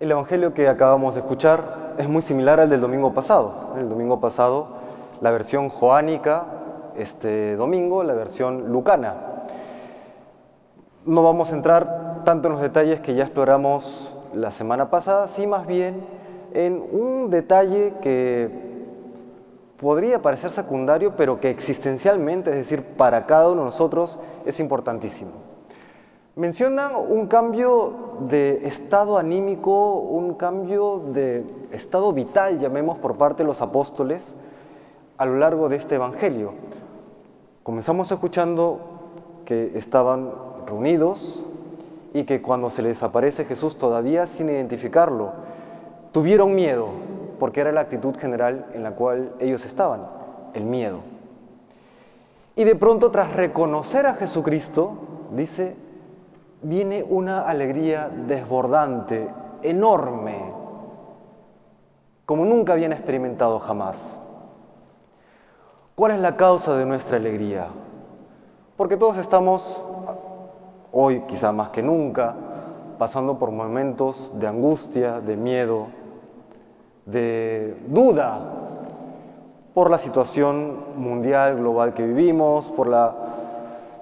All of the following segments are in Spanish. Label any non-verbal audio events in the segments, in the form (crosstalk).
El Evangelio que acabamos de escuchar es muy similar al del domingo pasado. El domingo pasado, la versión joánica, este domingo, la versión lucana. No vamos a entrar tanto en los detalles que ya exploramos la semana pasada, sí más bien en un detalle que podría parecer secundario, pero que existencialmente, es decir, para cada uno de nosotros, es importantísimo. Mencionan un cambio de estado anímico, un cambio de estado vital, llamemos por parte de los apóstoles, a lo largo de este Evangelio. Comenzamos escuchando que estaban reunidos y que cuando se les aparece Jesús todavía sin identificarlo, tuvieron miedo, porque era la actitud general en la cual ellos estaban, el miedo. Y de pronto tras reconocer a Jesucristo, dice, viene una alegría desbordante, enorme, como nunca habían experimentado jamás. ¿Cuál es la causa de nuestra alegría? Porque todos estamos, hoy quizá más que nunca, pasando por momentos de angustia, de miedo, de duda, por la situación mundial, global que vivimos, por la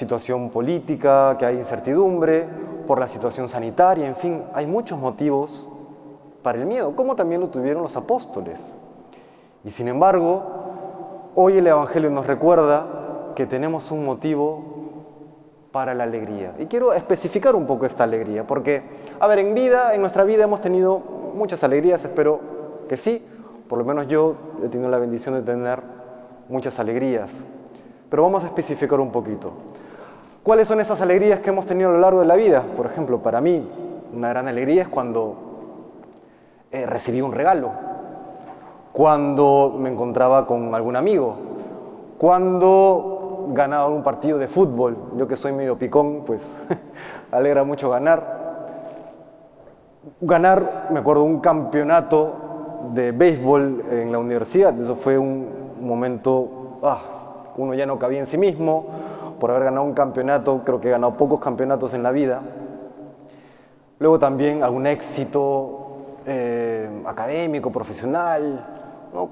situación política, que hay incertidumbre, por la situación sanitaria, en fin, hay muchos motivos para el miedo, como también lo tuvieron los apóstoles. Y sin embargo, hoy el Evangelio nos recuerda que tenemos un motivo para la alegría. Y quiero especificar un poco esta alegría, porque, a ver, en vida, en nuestra vida hemos tenido muchas alegrías, espero que sí, por lo menos yo he tenido la bendición de tener muchas alegrías, pero vamos a especificar un poquito. ¿Cuáles son esas alegrías que hemos tenido a lo largo de la vida? Por ejemplo, para mí, una gran alegría es cuando eh, recibí un regalo, cuando me encontraba con algún amigo, cuando ganaba un partido de fútbol. Yo que soy medio picón, pues (laughs) alegra mucho ganar. Ganar, me acuerdo, un campeonato de béisbol en la universidad, eso fue un momento, ah, uno ya no cabía en sí mismo, por haber ganado un campeonato, creo que he ganado pocos campeonatos en la vida. Luego también algún éxito eh, académico, profesional,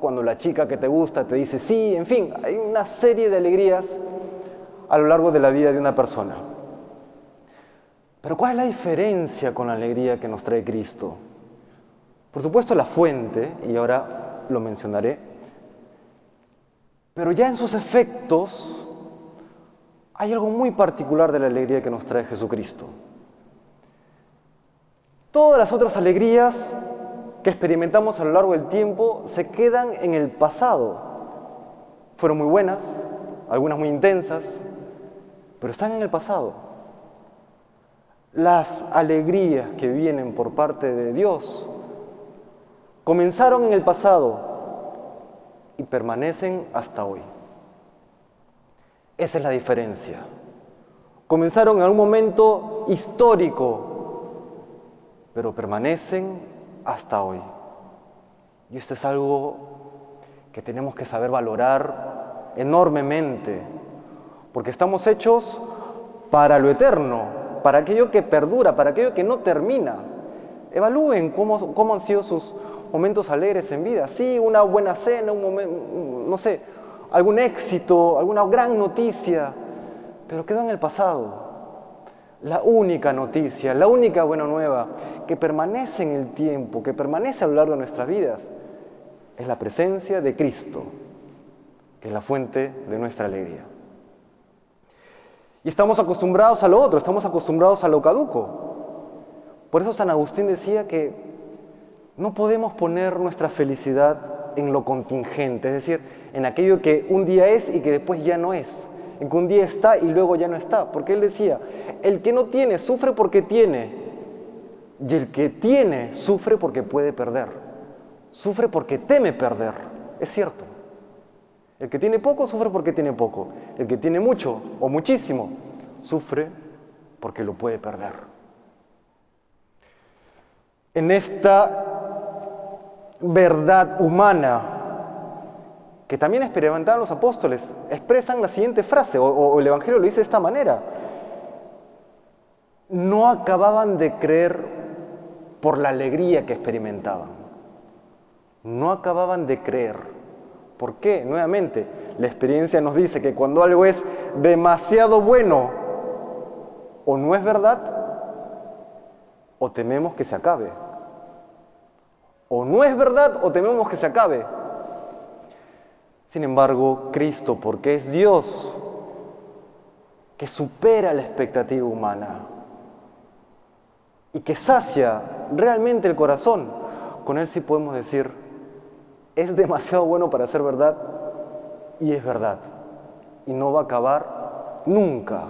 cuando la chica que te gusta te dice sí, en fin, hay una serie de alegrías a lo largo de la vida de una persona. Pero ¿cuál es la diferencia con la alegría que nos trae Cristo? Por supuesto la fuente, y ahora lo mencionaré, pero ya en sus efectos hay algo muy particular de la alegría que nos trae Jesucristo. Todas las otras alegrías que experimentamos a lo largo del tiempo se quedan en el pasado. Fueron muy buenas, algunas muy intensas, pero están en el pasado. Las alegrías que vienen por parte de Dios comenzaron en el pasado y permanecen hasta hoy. Esa es la diferencia. Comenzaron en un momento histórico, pero permanecen hasta hoy. Y esto es algo que tenemos que saber valorar enormemente, porque estamos hechos para lo eterno, para aquello que perdura, para aquello que no termina. Evalúen cómo, cómo han sido sus momentos alegres en vida. Sí, una buena cena, un momento, no sé, algún éxito, alguna gran noticia, pero quedó en el pasado. La única noticia, la única buena nueva que permanece en el tiempo, que permanece a lo largo de nuestras vidas, es la presencia de Cristo, que es la fuente de nuestra alegría. Y estamos acostumbrados a lo otro, estamos acostumbrados a lo caduco. Por eso San Agustín decía que no podemos poner nuestra felicidad en lo contingente, es decir, en aquello que un día es y que después ya no es, en que un día está y luego ya no está, porque él decía, el que no tiene sufre porque tiene, y el que tiene sufre porque puede perder, sufre porque teme perder, es cierto. El que tiene poco sufre porque tiene poco, el que tiene mucho o muchísimo sufre porque lo puede perder. En esta verdad humana que también experimentaban los apóstoles, expresan la siguiente frase, o, el Evangelio lo dice de esta manera. No acababan de creer por la alegría que experimentaban. No acababan de creer. ¿Por qué? Nuevamente, la experiencia nos dice que cuando algo es demasiado bueno o no es verdad, o tememos que se acabe. O no es verdad o tememos que se acabe. Sin embargo, Cristo, porque es Dios, que supera la expectativa humana y que sacia realmente el corazón, con Él sí podemos decir, es demasiado bueno para ser verdad y es verdad. Y no va a acabar nunca.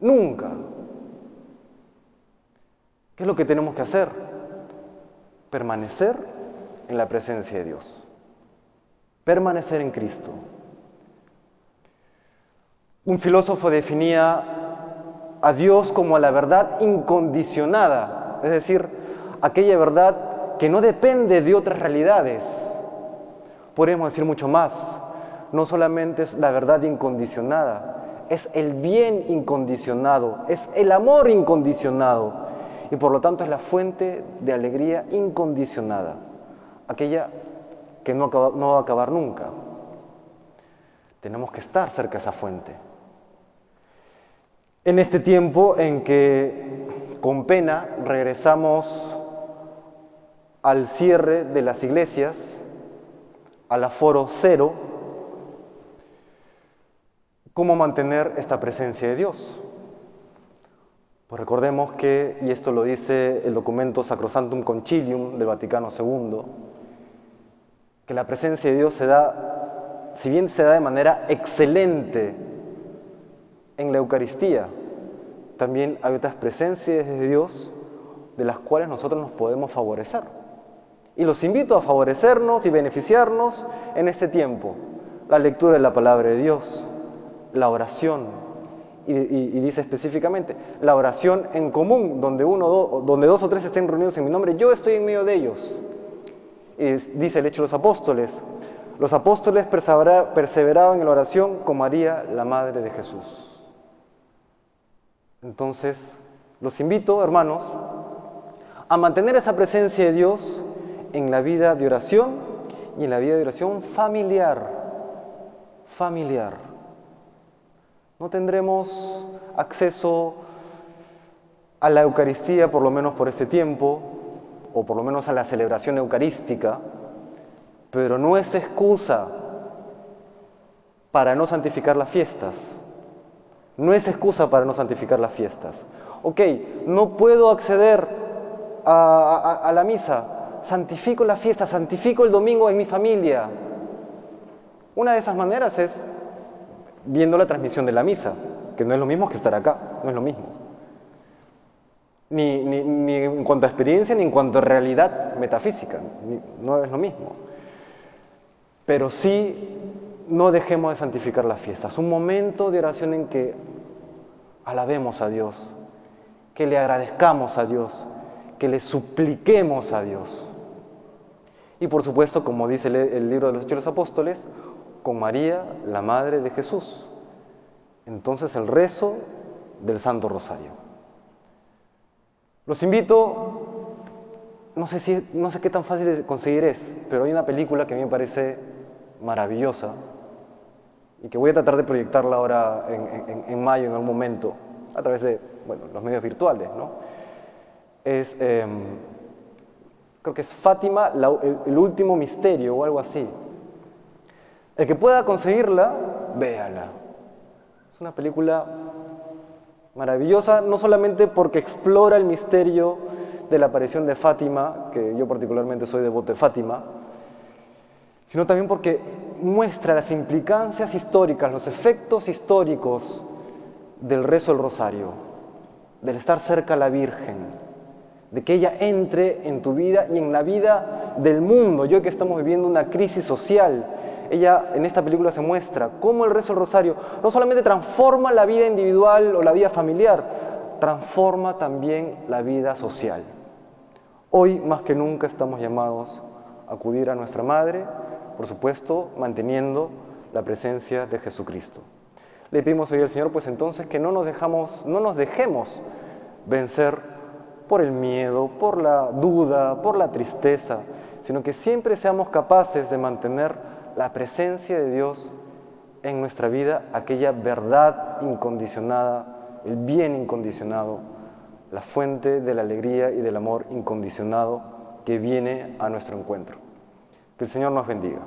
Nunca. ¿Qué es lo que tenemos que hacer? Permanecer en la presencia de Dios. Permanecer en Cristo. Un filósofo definía a Dios como a la verdad incondicionada, es decir, aquella verdad que no depende de otras realidades. Podemos decir mucho más, no solamente es la verdad incondicionada, es el bien incondicionado, es el amor incondicionado y por lo tanto es la fuente de alegría incondicionada, aquella que no, va a acabar nunca. Tenemos que estar cerca de esa fuente en este tiempo en que con pena regresamos al cierre de las iglesias, al aforo cero, ¿cómo mantener esta presencia de Dios? Pues recordemos que, y esto lo dice el documento Sacrosantum Concilium del Vaticano II, que la presencia de Dios se da, si bien se da de manera excelente en la Eucaristía, también hay otras presencias de Dios de las cuales nosotros nos podemos favorecer. Y los invito a favorecernos y beneficiarnos en este tiempo. La lectura de la palabra de Dios, la oración, y, dice específicamente, la oración en común, donde, uno, donde dos o tres estén reunidos en mi nombre, yo estoy en medio de ellos. Dice el hecho de los apóstoles, los apóstoles perseveraban en la oración con María, la Madre de Jesús. Entonces, los invito, hermanos, a mantener esa presencia de Dios en la vida de oración y en la vida de oración familiar. Familiar. No tendremos acceso a la Eucaristía, por lo menos por este tiempo, o por lo menos a la celebración eucarística, pero no es excusa para no santificar las fiestas. No es excusa para no santificar las fiestas. Ok, no puedo acceder a, la misa. Santifico la fiesta, santifico el domingo en mi familia. Una de esas maneras es viendo la transmisión de la misa, que no es lo mismo que estar acá, no es lo mismo. Ni, ni, en cuanto a experiencia, ni en cuanto a realidad metafísica, no es lo mismo. Pero sí no dejemos de santificar las fiestas. Un momento de oración en que alabemos a Dios, que le agradezcamos a Dios, que le supliquemos a Dios. Y por supuesto, como dice el libro de los Hechos de los Apóstoles, con María, la Madre de Jesús. Entonces el rezo del Santo Rosario. Los invito, no sé, si, no sé qué tan fácil conseguir es, pero hay una película que a mí me parece maravillosa, y que voy a tratar de proyectarla ahora en, mayo, en algún momento, a través de bueno, los medios virtuales. ¿no? Es, em, creo que es Fátima, el, último misterio o algo así. El que pueda conseguirla, véala. Es una película maravillosa, no solamente porque explora el misterio de la aparición de Fátima, que yo particularmente soy devoto de Fátima, sino también porque muestra las implicancias históricas, los efectos históricos del rezo del rosario, del estar cerca a la Virgen, de que ella entre en tu vida y en la vida del mundo. Yo que estamos viviendo una crisis social, ella en esta película se muestra cómo el rezo del rosario no solamente transforma la vida individual o la vida familiar, transforma también la vida social. Hoy más que nunca estamos llamados a acudir a nuestra Madre, por supuesto, manteniendo la presencia de Jesucristo. Le pedimos hoy al Señor, pues entonces, que no nos, dejamos, no nos dejemos vencer por el miedo, por la duda, por la tristeza, sino que siempre seamos capaces de mantener la presencia de Dios en nuestra vida, aquella verdad incondicionada, el bien incondicionado, la fuente de la alegría y del amor incondicionado que viene a nuestro encuentro. Que el Señor nos bendiga.